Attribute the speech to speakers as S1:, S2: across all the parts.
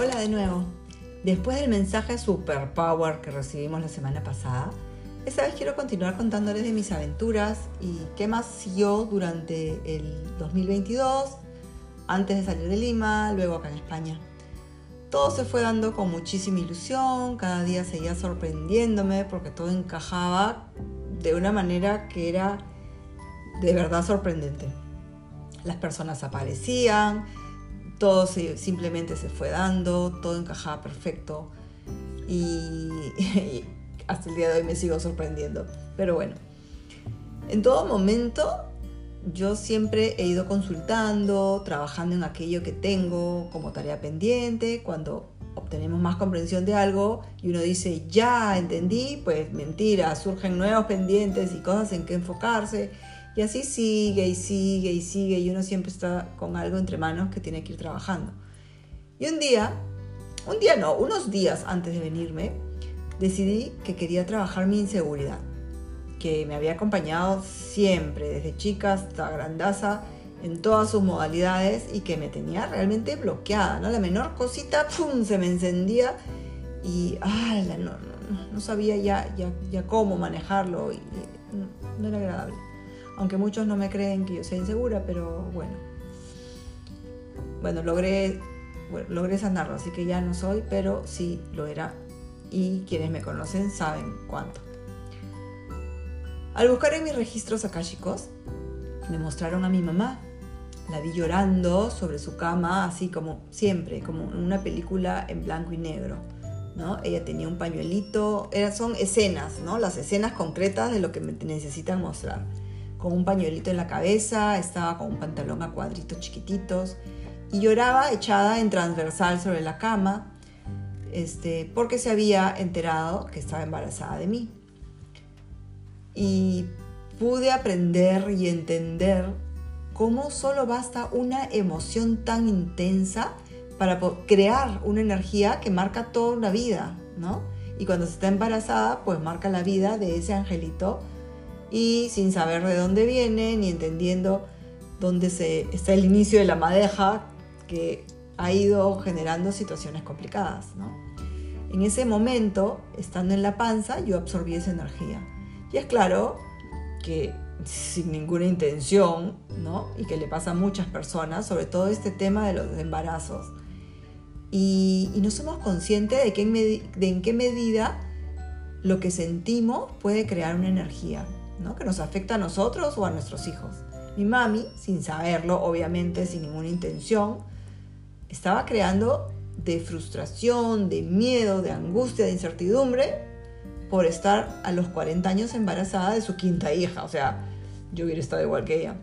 S1: Hola de nuevo. Después del mensaje Superpower que recibimos la semana pasada, esta vez quiero continuar contándoles de mis aventuras y qué más siguió durante el 2022, antes de salir de Lima, luego acá en España. Todo se fue dando con muchísima ilusión, cada día seguía sorprendiéndome porque todo encajaba de una manera que era de verdad sorprendente. Las personas aparecían, todo simplemente se fue dando, todo encajaba perfecto. Y, hasta el día de hoy me sigo sorprendiendo. Pero bueno, en todo momento yo siempre he ido consultando, trabajando en aquello que tengo como tarea pendiente, cuando obtenemos más comprensión de algo y uno dice, ya entendí, pues mentira, surgen nuevos pendientes y cosas en que enfocarse y así sigue y sigue y sigue y uno siempre está con algo entre manos que tiene que ir trabajando. Y un día, un día no, unos días antes de venirme, decidí que quería trabajar mi inseguridad, que me había acompañado siempre, desde chica hasta grandaza, en todas sus modalidades y que me tenía realmente bloqueada, ¿no? La menor cosita, ¡pum!, se me encendía y ah, no, no, sabía ya, ya, ya, cómo manejarlo y, no era agradable aunque muchos no me creen que yo sea insegura, pero bueno. Bueno, logré, logré sanarlo, así que ya no soy, pero sí lo era. Y quienes me conocen saben cuánto. Al buscar en mis registros akáshicos, me mostraron a mi mamá. La vi llorando sobre su cama, así como siempre, como una película en blanco y negro. ¿no? Ella tenía un pañuelito, son escenas, ¿no? las escenas concretas de lo que me necesitan mostrar con un pañuelito en la cabeza, estaba con un pantalón a cuadritos chiquititos y lloraba echada en transversal sobre la cama este, porque se había enterado que estaba embarazada de mí. Y pude aprender y entender cómo solo basta una emoción tan intensa para crear una energía que marca toda una vida, ¿no? Y cuando se está embarazada, pues marca la vida de ese angelito y sin saber de dónde viene ni entendiendo dónde se, está el inicio de la madeja que ha ido generando situaciones complicadas. En ese momento, estando en la panza, yo absorbí esa energía. Y es claro que sin ninguna intención, ¿no? y que le pasa a muchas personas, sobre todo este tema de los embarazos. Y, no somos conscientes de, que de en qué medida lo que sentimos puede crear una energía que nos afecta a nosotros o a nuestros hijos. Mi mami, sin saberlo, obviamente, sin ninguna intención, estaba creando de frustración, de miedo, de angustia, de incertidumbre por estar a los 40 años embarazada de su quinta hija. O sea, yo hubiera estado igual que ella.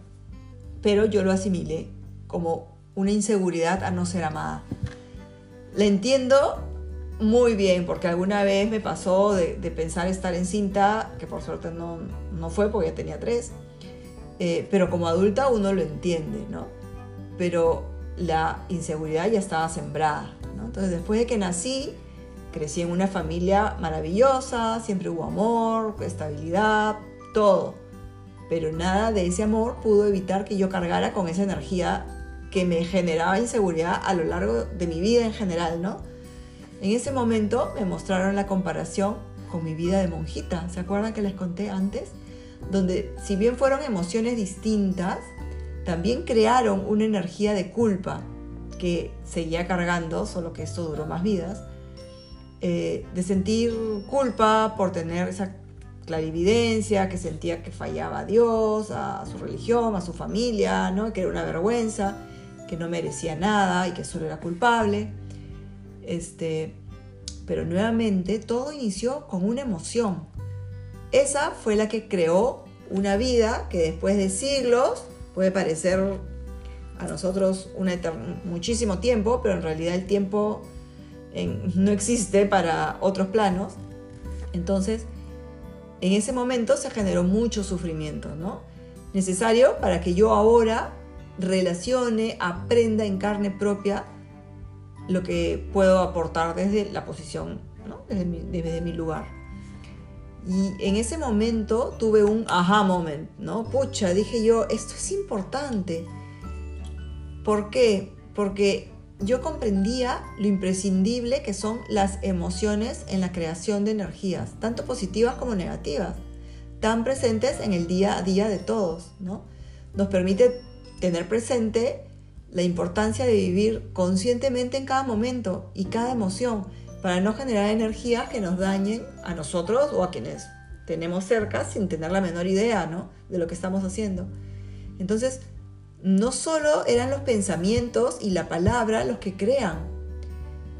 S1: Pero yo lo asimilé como una inseguridad a no ser amada. La entiendo muy bien, porque alguna vez me pasó de, pensar estar encinta, que por suerte no, no fue porque ya tenía tres, eh, pero como adulta uno lo entiende, ¿no? Pero la inseguridad ya estaba sembrada, ¿no? Entonces después de que nací, crecí en una familia maravillosa, siempre hubo amor, estabilidad, todo. Pero nada de ese amor pudo evitar que yo cargara con esa energía que me generaba inseguridad a lo largo de mi vida en general, ¿no? En ese momento me mostraron la comparación con mi vida de monjita. ¿Se acuerdan que les conté antes? Donde si bien fueron emociones distintas, también crearon una energía de culpa que seguía cargando, solo que esto duró más vidas, eh, de sentir culpa por tener esa clarividencia, que sentía que fallaba a Dios, a su religión, a su familia, ¿no? que era una vergüenza, que no merecía nada y que solo era culpable. Este, pero nuevamente todo inició con una emoción. Esa fue la que creó una vida que después de siglos puede parecer a nosotros muchísimo tiempo, pero en realidad el tiempo no existe para otros planos. Entonces, en ese momento se generó mucho sufrimiento, ¿no? Necesario para que yo ahora relacione, aprenda en carne propia lo que puedo aportar desde la posición, desde, mi, lugar. Y en ese momento tuve un aha moment, ¿no? Pucha, dije yo, esto es importante. ¿Por qué? Porque yo comprendía lo imprescindible que son las emociones en la creación de energías, tanto positivas como negativas, tan presentes en el día a día de todos, ¿no? Nos permite tener presente la importancia de vivir conscientemente en cada momento y cada emoción para no generar energías que nos dañen a nosotros o a quienes tenemos cerca sin tener la menor idea ¿no? de lo que estamos haciendo. Entonces, no solo eran los pensamientos y la palabra los que crean,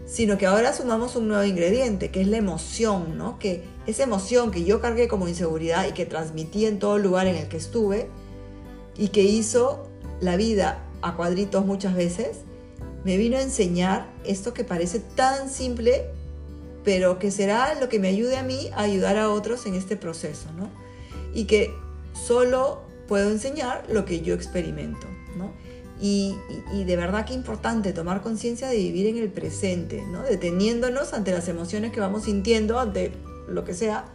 S1: sino que ahora sumamos un nuevo ingrediente, que es la emoción, ¿no? Que esa emoción que yo cargué como inseguridad y que transmití en todo lugar en el que estuve y que hizo la vida a cuadritos muchas veces, me vino a enseñar esto que parece tan simple, pero que será lo que me ayude a mí a ayudar a otros en este proceso, ¿no? Y que solo puedo enseñar lo que yo experimento. Y, de verdad que importante tomar conciencia de vivir en el presente, ¿no? deteniéndonos ante las emociones que vamos sintiendo, ante lo que sea,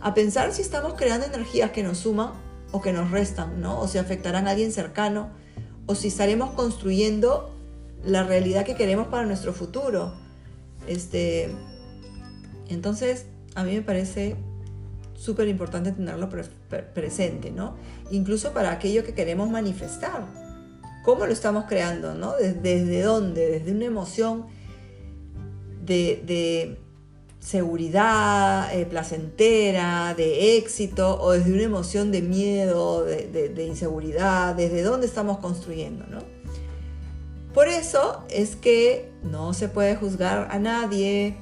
S1: a pensar si estamos creando energías que nos suman o que nos restan, ¿no? o si afectarán a alguien cercano, o si estaremos construyendo la realidad que queremos para nuestro futuro. Este, entonces, a mí me parece súper importante tenerlo presente, ¿no? Incluso para aquello que queremos manifestar. ¿Cómo lo estamos creando, no? ¿Desde, dónde? Desde una emoción de, seguridad eh, placentera, de éxito, o desde una emoción de miedo, de, de, inseguridad, desde dónde estamos construyendo, ¿no? Por eso es que no se puede juzgar a nadie,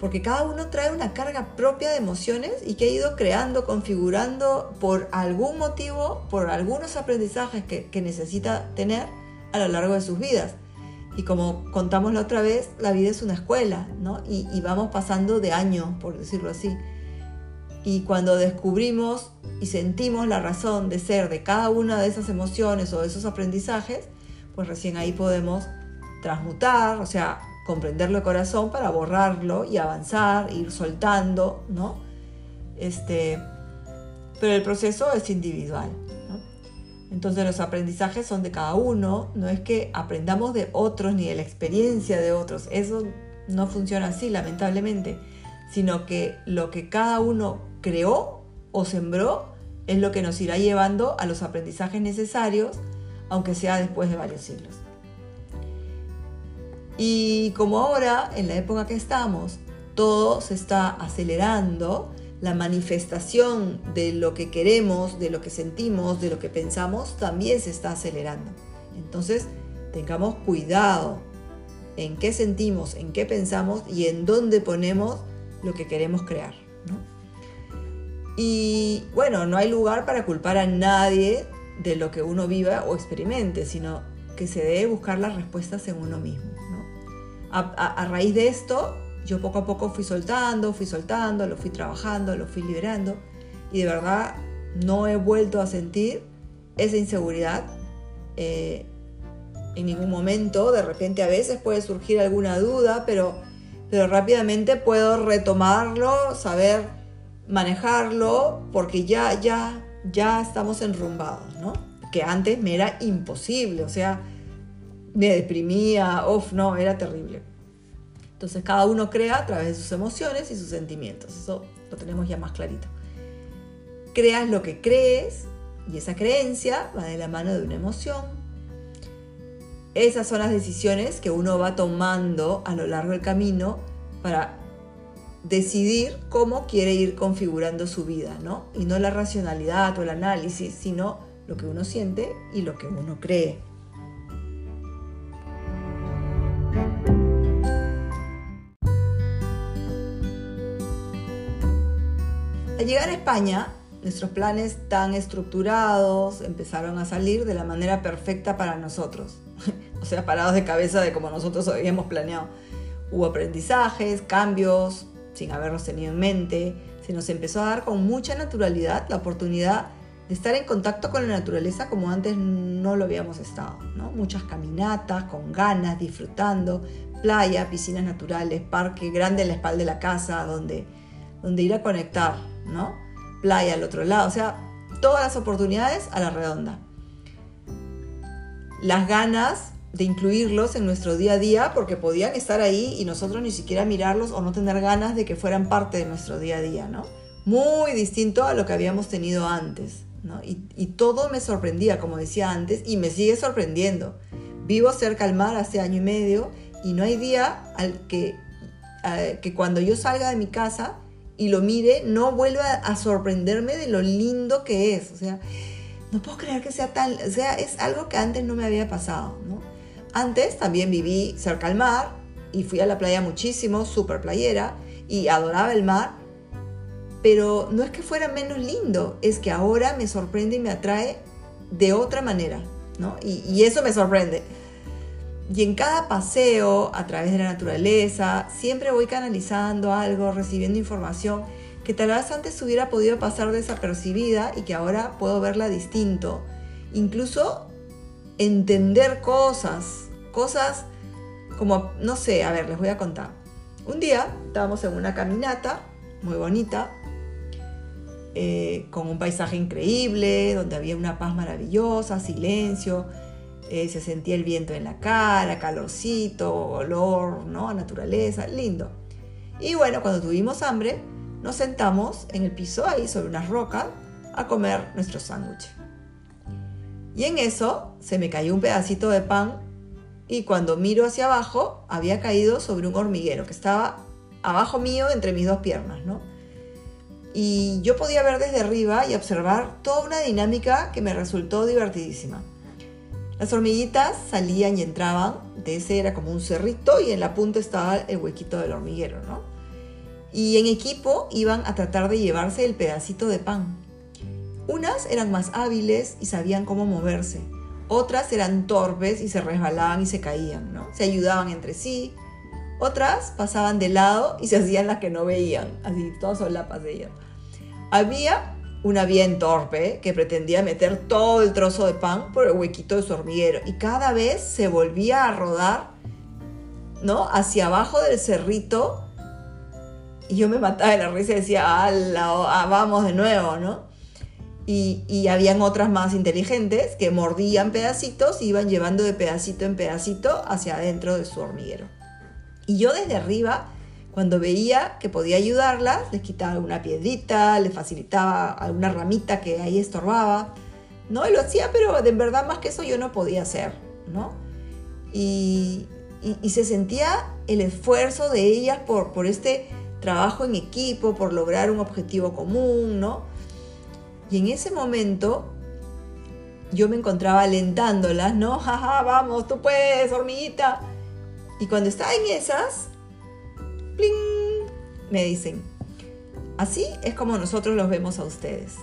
S1: porque cada uno trae una carga propia de emociones y que ha ido creando, configurando por algún motivo, por algunos aprendizajes que, necesita tener a lo largo de sus vidas. Y como contamos la otra vez, la vida es una escuela, ¿no? Y, vamos pasando de año, por decirlo así. Y cuando descubrimos y sentimos la razón de ser de cada una de esas emociones o de esos aprendizajes, pues recién ahí podemos transmutar, o sea, comprenderlo de corazón para borrarlo y avanzar, ir soltando, ¿no? Este, pero el proceso es individual. Entonces los aprendizajes son de cada uno, no es que aprendamos de otros ni de la experiencia de otros, eso no funciona así lamentablemente, sino que lo que cada uno creó o sembró es lo que nos irá llevando a los aprendizajes necesarios, aunque sea después de varios siglos. Y como ahora, en la época que estamos, todo se está acelerando, la manifestación de lo que queremos, de lo que sentimos, de lo que pensamos, también se está acelerando. Entonces, tengamos cuidado en qué sentimos, en qué pensamos y en dónde ponemos lo que queremos crear. Y bueno, no hay lugar para culpar a nadie de lo que uno viva o experimente, sino que se debe buscar las respuestas en uno mismo a, raíz de esto, yo poco a poco fui soltando, fui soltando, lo fui trabajando, lo fui liberando y de verdad no he vuelto a sentir esa inseguridad eh, en ningún momento. De repente a veces puede surgir alguna duda, pero, pero rápidamente puedo retomarlo, saber manejarlo, porque ya, ya, ya estamos enrumbados, ¿no? Que antes me era imposible, o sea, me deprimía, uff, no, era terrible. Entonces cada uno crea a través de sus emociones y sus sentimientos. Eso lo tenemos ya más clarito. Creas lo que crees y esa creencia va de la mano de una emoción. Esas son las decisiones que uno va tomando a lo largo del camino para decidir cómo quiere ir configurando su vida, ¿no? Y no la racionalidad o el análisis, sino lo que uno siente y lo que uno cree. Al llegar a España, nuestros planes tan estructurados empezaron a salir de la manera perfecta para nosotros. o sea, parados de cabeza de como nosotros habíamos planeado. Hubo aprendizajes, cambios, sin haberlos tenido en mente. Se nos empezó a dar con mucha naturalidad la oportunidad de estar en contacto con la naturaleza como antes no lo habíamos estado. ¿no? Muchas caminatas, con ganas, disfrutando, playa, piscinas naturales, parque grande en la espalda de la casa, donde, donde ir a conectar ¿no? Playa al otro lado, o sea, todas las oportunidades a la redonda. Las ganas de incluirlos en nuestro día a día porque podían estar ahí y nosotros ni siquiera mirarlos o no tener ganas de que fueran parte de nuestro día a día, ¿no? Muy distinto a lo que habíamos tenido antes, ¿no? Y, todo me sorprendía, como decía antes, y me sigue sorprendiendo. Vivo cerca al mar hace año y medio y no hay día al que, que cuando yo salga de mi casa y lo mire, no vuelva a sorprenderme de lo lindo que es. O sea, no puedo creer que sea tan, o sea, es algo que antes no me había pasado, ¿no? Antes también viví cerca al mar y fui a la playa muchísimo, súper playera, y adoraba el mar, pero no es que fuera menos lindo, es que ahora me sorprende y me atrae de otra manera, ¿no? Y, y eso me sorprende. Y en cada paseo a través de la naturaleza, siempre voy canalizando algo, recibiendo información que tal vez antes hubiera podido pasar desapercibida y que ahora puedo verla distinto. Incluso entender cosas, cosas como, no sé, a ver, les voy a contar. Un día estábamos en una caminata muy bonita, eh, con un paisaje increíble, donde había una paz maravillosa, silencio, eh, se sentía el viento en la cara, calorcito, olor, ¿no? Naturaleza, lindo. Y bueno, cuando tuvimos hambre, nos sentamos en el piso ahí sobre unas rocas a comer nuestro sándwich. Y en eso se me cayó un pedacito de pan y cuando miro hacia abajo había caído sobre un hormiguero que estaba abajo mío entre mis dos piernas, ¿no? Y yo podía ver desde arriba y observar toda una dinámica que me resultó divertidísima. Las hormiguitas salían y entraban, de ese era como un cerrito y en la punta estaba el huequito del hormiguero, ¿no? y en equipo iban a tratar de llevarse el pedacito de pan. Unas eran más hábiles y sabían cómo moverse, otras eran torpes y se resbalaban y se caían, ¿no? Se ayudaban entre sí, otras pasaban de lado y se hacían las que no veían, así todas solapas de ellas. Había una bien torpe que pretendía meter todo el trozo de pan por el huequito de su hormiguero y cada vez se volvía a rodar, ¿no? Hacia abajo del cerrito y yo me mataba de la risa y decía, ah, vamos de nuevo, ¿no? Y, y, habían otras más inteligentes que mordían pedacitos y iban llevando de pedacito en pedacito hacia adentro de su hormiguero. Y yo desde arriba, cuando veía que podía ayudarlas, les quitaba alguna piedrita, les facilitaba alguna ramita que ahí estorbaba, ¿no? Y lo hacía, pero de verdad más que eso yo no podía hacer, ¿no? Y, y, y se sentía el esfuerzo de ellas por, por este trabajo en equipo por lograr un objetivo común, ¿no? Y en ese momento yo me encontraba alentándolas, ¿no? Jaja, vamos, tú puedes, hormiguita. Y cuando estaba en esas, ¡pling! me dicen, así es como nosotros los vemos a ustedes.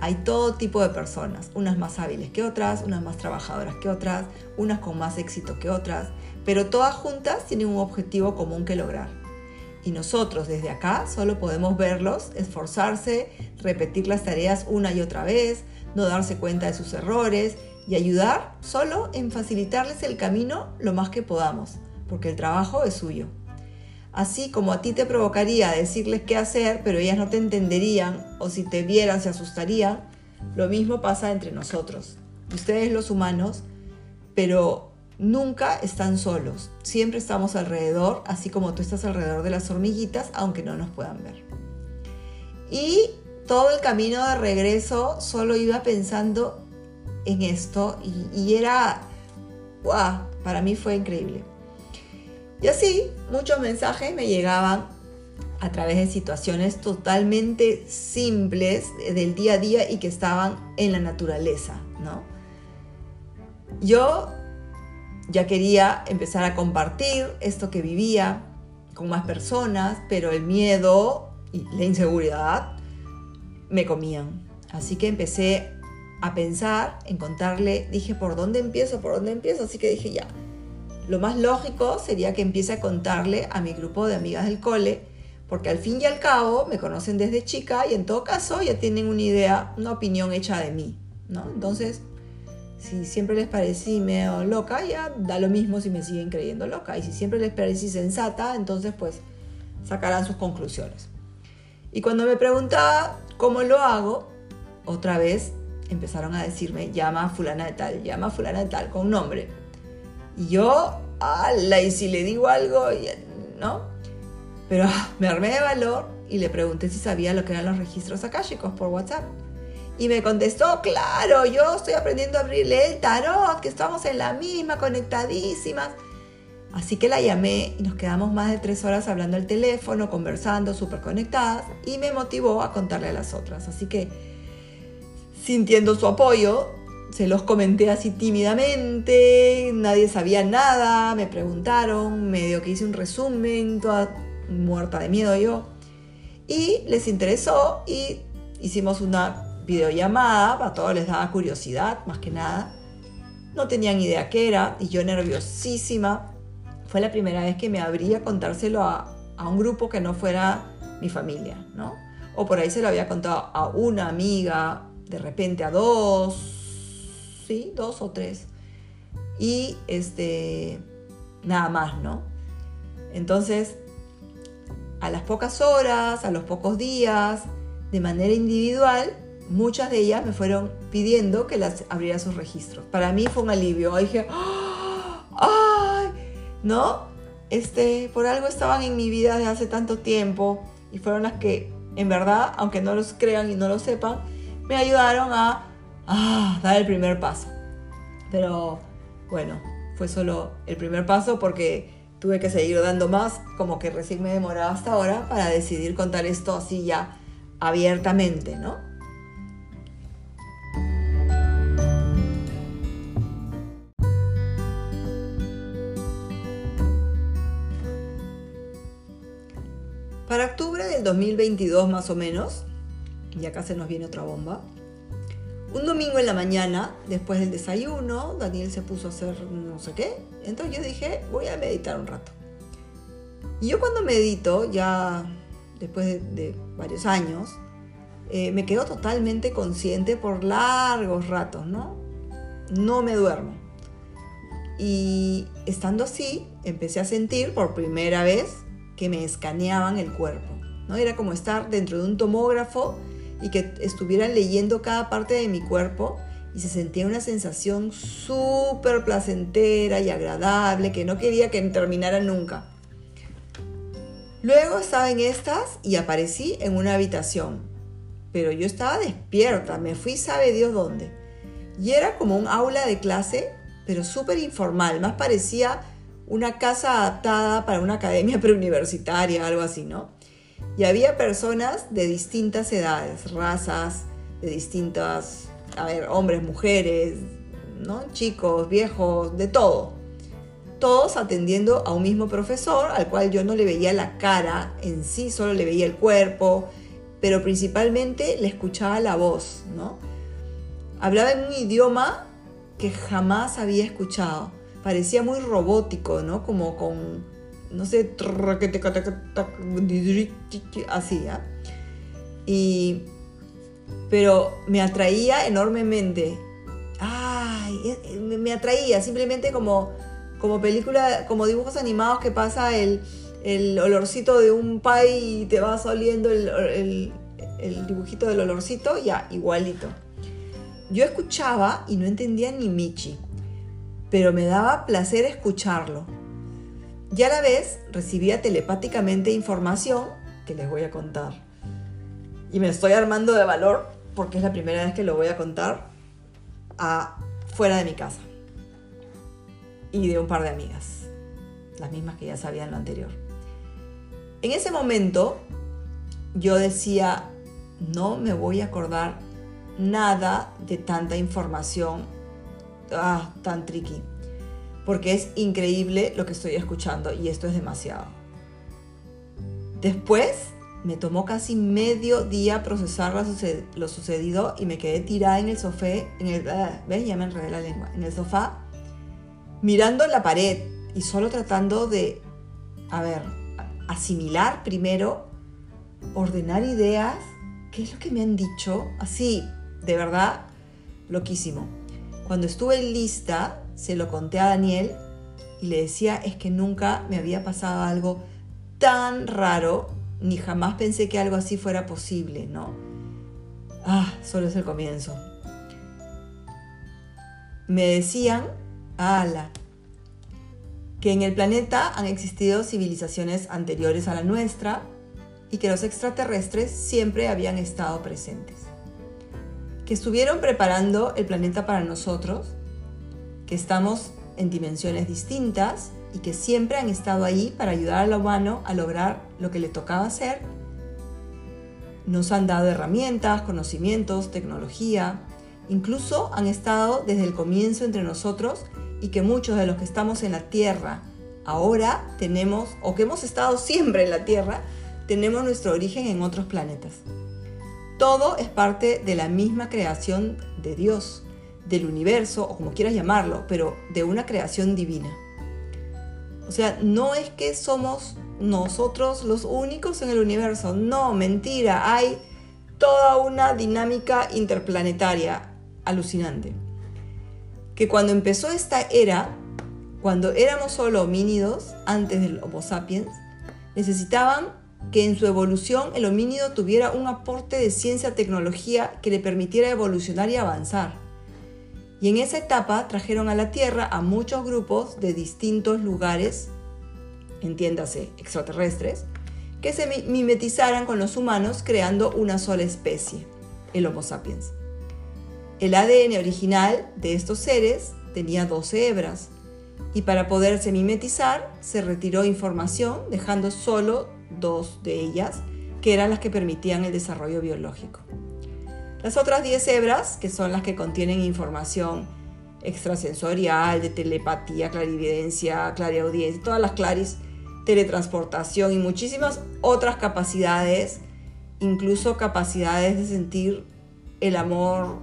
S1: Hay todo tipo de personas, unas más hábiles que otras, unas más trabajadoras que otras, unas con más éxito que otras, pero todas juntas tienen un objetivo común que lograr y nosotros desde acá solo podemos verlos, esforzarse, repetir las tareas una y otra vez, no darse cuenta de sus errores y ayudar solo en facilitarles el camino lo más que podamos, porque el trabajo es suyo. Así como a ti te provocaría decirles qué hacer, pero ellas no te entenderían o si te vieran se asustarían, lo mismo pasa entre nosotros. Ustedes los humanos, pero Nunca están solos, siempre estamos alrededor, así como tú estás alrededor de las hormiguitas, aunque no nos puedan ver. Y todo el camino de regreso solo iba pensando en esto y, era. Para mí fue increíble. Y así muchos mensajes me llegaban a través de situaciones totalmente simples del día a día y que estaban en la naturaleza, ¿no? Yo ya quería empezar a compartir esto que vivía con más personas, pero el miedo y la inseguridad me comían. Así que empecé a pensar en contarle, dije, ¿por dónde empiezo? ¿Por dónde empiezo? Así que dije, ya, lo más lógico sería que empiece a contarle a mi grupo de amigas del cole, porque al fin y al cabo me conocen desde chica y en todo caso ya tienen una idea, una opinión hecha de mí, ¿no? Entonces si siempre les parecí medio loca, ya da lo mismo si me siguen creyendo loca. Y si siempre les parecí sensata, entonces pues sacarán sus conclusiones. Y cuando me preguntaba cómo lo hago, otra vez empezaron a decirme, llama a fulana de tal, llama a fulana de tal, con nombre. Y yo, ala, y si le digo algo, ¿no? Pero me armé de valor y le pregunté si sabía lo que eran los registros akáshicos por WhatsApp. Y me contestó, claro, yo estoy aprendiendo a abrirle el tarot, que estamos en la misma, conectadísimas. Así que la llamé y nos quedamos más de tres horas hablando al teléfono, conversando, súper conectadas, y me motivó a contarle a las otras. Así que, sintiendo su apoyo, se los comenté así tímidamente, nadie sabía nada, me preguntaron, medio que hice un resumen, toda muerta de miedo yo, y les interesó y hicimos una videollamada, a todos les daba curiosidad, más que nada. No tenían idea qué era y yo nerviosísima. Fue la primera vez que me abría contárselo a, a un grupo que no fuera mi familia, ¿no? O por ahí se lo había contado a una amiga, de repente a dos, dos o tres. Y este, nada más, ¿no? Entonces, a las pocas horas, a los pocos días, de manera individual, muchas de ellas me fueron pidiendo que las abriera sus registros. Para mí fue un alivio. dije, ¡ay! ¿No? Este, por algo estaban en mi vida desde hace tanto tiempo y fueron las que, en verdad, aunque no los crean y no lo sepan, me ayudaron a, a dar el primer paso. Pero bueno, fue solo el primer paso porque tuve que seguir dando más, como que recién me demoraba hasta ahora para decidir contar esto así ya abiertamente, ¿no? Para octubre del 2022 más o menos, y acá se nos viene otra bomba, un domingo en la mañana, después del desayuno, Daniel se puso a hacer no sé qué, entonces yo dije, voy a meditar un rato. Y yo cuando medito, ya después de, varios años, eh, me quedo totalmente consciente por largos ratos, ¿no? No me duermo. Y estando así, empecé a sentir por primera vez que me escaneaban el cuerpo. ¿no? Era como estar dentro de un tomógrafo y que estuvieran leyendo cada parte de mi cuerpo y se sentía una sensación súper placentera y agradable que no quería que terminara nunca. Luego estaba en estas y aparecí en una habitación, pero yo estaba despierta, me fui sabe Dios dónde. Y era como un aula de clase, pero súper informal, más parecía una casa adaptada para una academia preuniversitaria, algo así, ¿no? Y había personas de distintas edades, razas, de distintas, a ver, hombres, mujeres, ¿no? Chicos, viejos, de todo. Todos atendiendo a un mismo profesor, al cual yo no le veía la cara en sí, solo le veía el cuerpo, pero principalmente le escuchaba la voz, ¿no? Hablaba en un idioma que jamás había escuchado parecía muy robótico, ¿no? Como con, no sé, así, ¿ah? Y, pero me atraía enormemente. Ay, me atraía simplemente como, como película, como dibujos animados que pasa el, el olorcito de un pie y te vas oliendo el, el, el dibujito del olorcito, ya, igualito. Yo escuchaba y no entendía ni Michi pero me daba placer escucharlo. Y a la vez recibía telepáticamente información que les voy a contar. Y me estoy armando de valor porque es la primera vez que lo voy a contar a, fuera de mi casa. Y de un par de amigas, las mismas que ya sabían lo anterior. En ese momento yo decía, no me voy a acordar nada de tanta información ah, tan tricky. Porque es increíble lo que estoy escuchando y esto es demasiado. Después me tomó casi medio día procesar lo sucedido y me quedé tirada en el sofá, en el, ah, Ya me enredé la lengua. En el sofá, mirando la pared y solo tratando de, a ver, asimilar primero, ordenar ideas, qué es lo que me han dicho, así, de verdad, loquísimo. Cuando estuve lista, se lo conté a Daniel y le decía, es que nunca me había pasado algo tan raro, ni jamás pensé que algo así fuera posible, ¿no? Ah, solo es el comienzo. Me decían, ala, que en el planeta han existido civilizaciones anteriores a la nuestra y que los extraterrestres siempre habían estado presentes. Que estuvieron preparando el planeta para nosotros, que estamos en dimensiones distintas y que siempre han estado ahí para ayudar al humano a lograr lo que le tocaba hacer. Nos han dado herramientas, conocimientos, tecnología, incluso han estado desde el comienzo entre nosotros y que muchos de los que estamos en la Tierra ahora tenemos, o que hemos estado siempre en la Tierra, tenemos nuestro origen en otros planetas. Todo es parte de la misma creación de Dios, del universo, o como quieras llamarlo, pero de una creación divina. O sea, no es que somos nosotros los únicos en el universo, no, mentira, hay toda una dinámica interplanetaria alucinante. Que cuando empezó esta era, cuando éramos solo homínidos, antes del Homo sapiens, necesitaban que en su evolución el homínido tuviera un aporte de ciencia, tecnología que le permitiera evolucionar y avanzar. Y en esa etapa trajeron a la Tierra a muchos grupos de distintos lugares, entiéndase, extraterrestres, que se mimetizaran con los humanos creando una sola especie, el Homo sapiens. El ADN original de estos seres tenía 12 hebras y para poderse mimetizar se retiró información dejando solo dos de ellas, que eran las que permitían el desarrollo biológico. Las otras 10 hebras, que son las que contienen información extrasensorial, de telepatía, clarividencia, clariaudiencia, todas las claris, teletransportación y muchísimas otras capacidades, incluso capacidades de sentir el amor,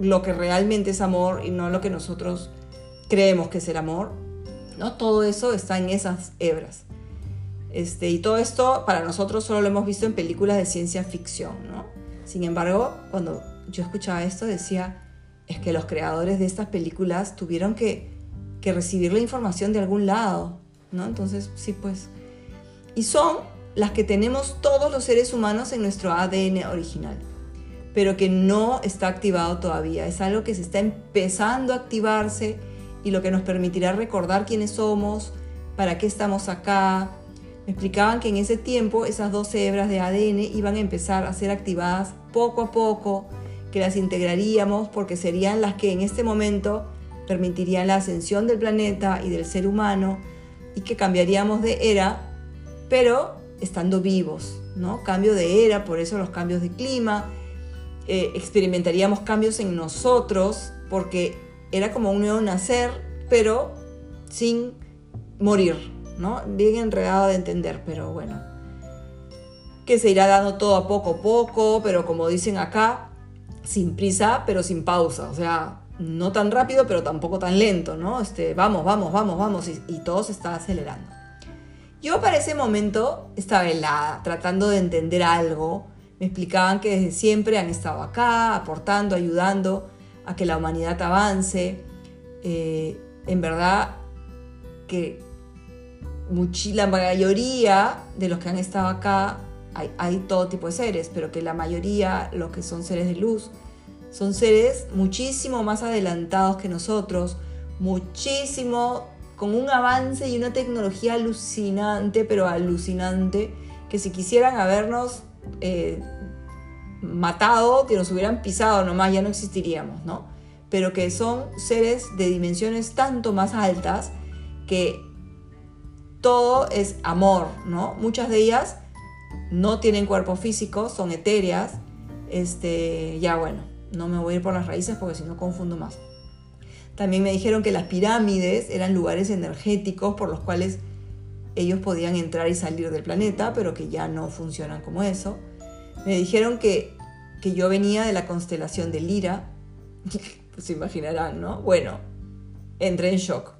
S1: lo que realmente es amor y no lo que nosotros creemos que es el amor. ¿no? Todo eso está en esas hebras. Este, y todo esto para nosotros solo lo hemos visto en películas de ciencia ficción. ¿no? Sin embargo, cuando yo escuchaba esto decía, es que los creadores de estas películas tuvieron que, recibir la información de algún lado, ¿no? Entonces, sí, pues. Y son las que tenemos todos los seres humanos en nuestro ADN original, pero que no está activado todavía. Es algo que se está empezando a activarse y lo que nos permitirá recordar quiénes somos, para qué estamos acá, explicaban que en ese tiempo esas dos hebras de ADN iban a empezar a ser activadas poco a poco, que las integraríamos porque serían las que en este momento permitirían la ascensión del planeta y del ser humano y que cambiaríamos de era, pero estando vivos, ¿no? Cambio de era, por eso los cambios de clima, eh, experimentaríamos cambios en nosotros porque era como un nuevo nacer, pero sin morir, ¿no? Bien enredado de entender, pero bueno. Que se irá dando todo a poco a poco, pero como dicen acá, sin prisa, pero sin pausa. O sea, no tan rápido, pero tampoco tan lento, ¿no? Este, vamos, vamos, vamos, vamos, y, todo se está acelerando. Yo para ese momento estaba helada, tratando de entender algo. Me explicaban que desde siempre han estado acá, aportando, ayudando a que la humanidad avance. Eh, en verdad que la mayoría de los que han estado acá, hay, todo tipo de seres, pero que la mayoría, los que son seres de luz, son seres muchísimo más adelantados que nosotros, muchísimo, con un avance y una tecnología alucinante, pero alucinante, que si quisieran habernos eh, matado, que nos hubieran pisado nomás, ya no existiríamos, ¿no? Pero que son seres de dimensiones tanto más altas que todo es amor, ¿no? Muchas de ellas no tienen cuerpo físico, son etéreas. Este, ya bueno, no me voy a ir por las raíces porque si no confundo más. También me dijeron que las pirámides eran lugares energéticos por los cuales ellos podían entrar y salir del planeta, pero que ya no funcionan como eso. Me dijeron que, que yo venía de la constelación de Lira. pues se imaginarán, ¿no? Bueno, entré en shock.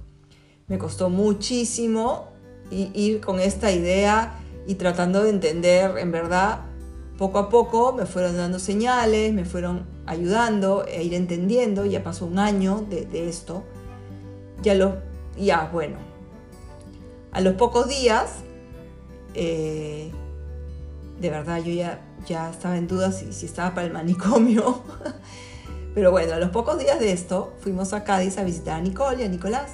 S1: Me costó muchísimo ir con esta idea y tratando de entender, en verdad, poco a poco me fueron dando señales, me fueron ayudando a ir entendiendo, ya pasó un año de, esto, ya lo, ya bueno, a los pocos días, eh, de verdad yo ya, ya estaba en duda si, si estaba para el manicomio, pero bueno, a los pocos días de esto fuimos a Cádiz a visitar a Nicole y a Nicolás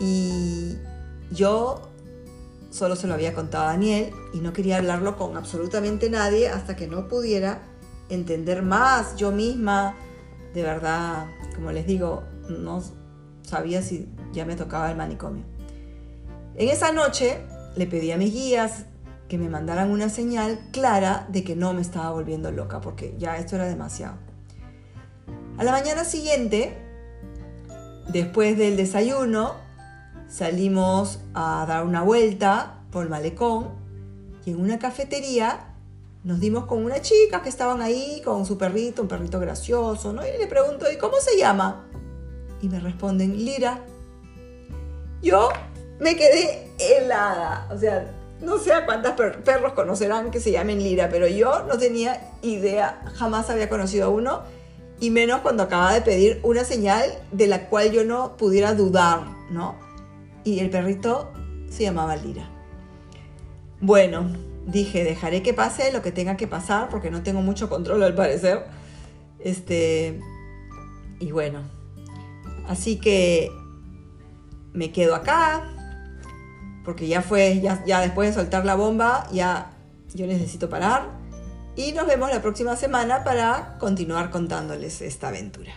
S1: Y yo solo se lo había contado a Daniel y no quería hablarlo con absolutamente nadie hasta que no pudiera entender más yo misma. De verdad, como les digo, no sabía si ya me tocaba el manicomio. En esa noche le pedí a mis guías que me mandaran una señal clara de que no me estaba volviendo loca, porque ya esto era demasiado. A la mañana siguiente, después del desayuno, salimos a dar una vuelta por el malecón y en una cafetería nos dimos con una chica que estaban ahí con su perrito, un perrito gracioso, ¿no? Y le pregunto, ¿y cómo se llama? Y me responden, Lira. Yo me quedé helada, o sea, no sé a cuántos perros conocerán que se llamen Lira, pero yo no tenía idea, jamás había conocido a uno, y menos cuando acababa de pedir una señal de la cual yo no pudiera dudar, ¿no? Y el perrito se llamaba Lira. Bueno, dije, dejaré que pase lo que tenga que pasar, porque no tengo mucho control al parecer. Este, y bueno, así que me quedo acá, porque ya fue, ya, ya después de soltar la bomba, ya yo necesito parar. Y nos vemos la próxima semana para continuar contándoles esta aventura.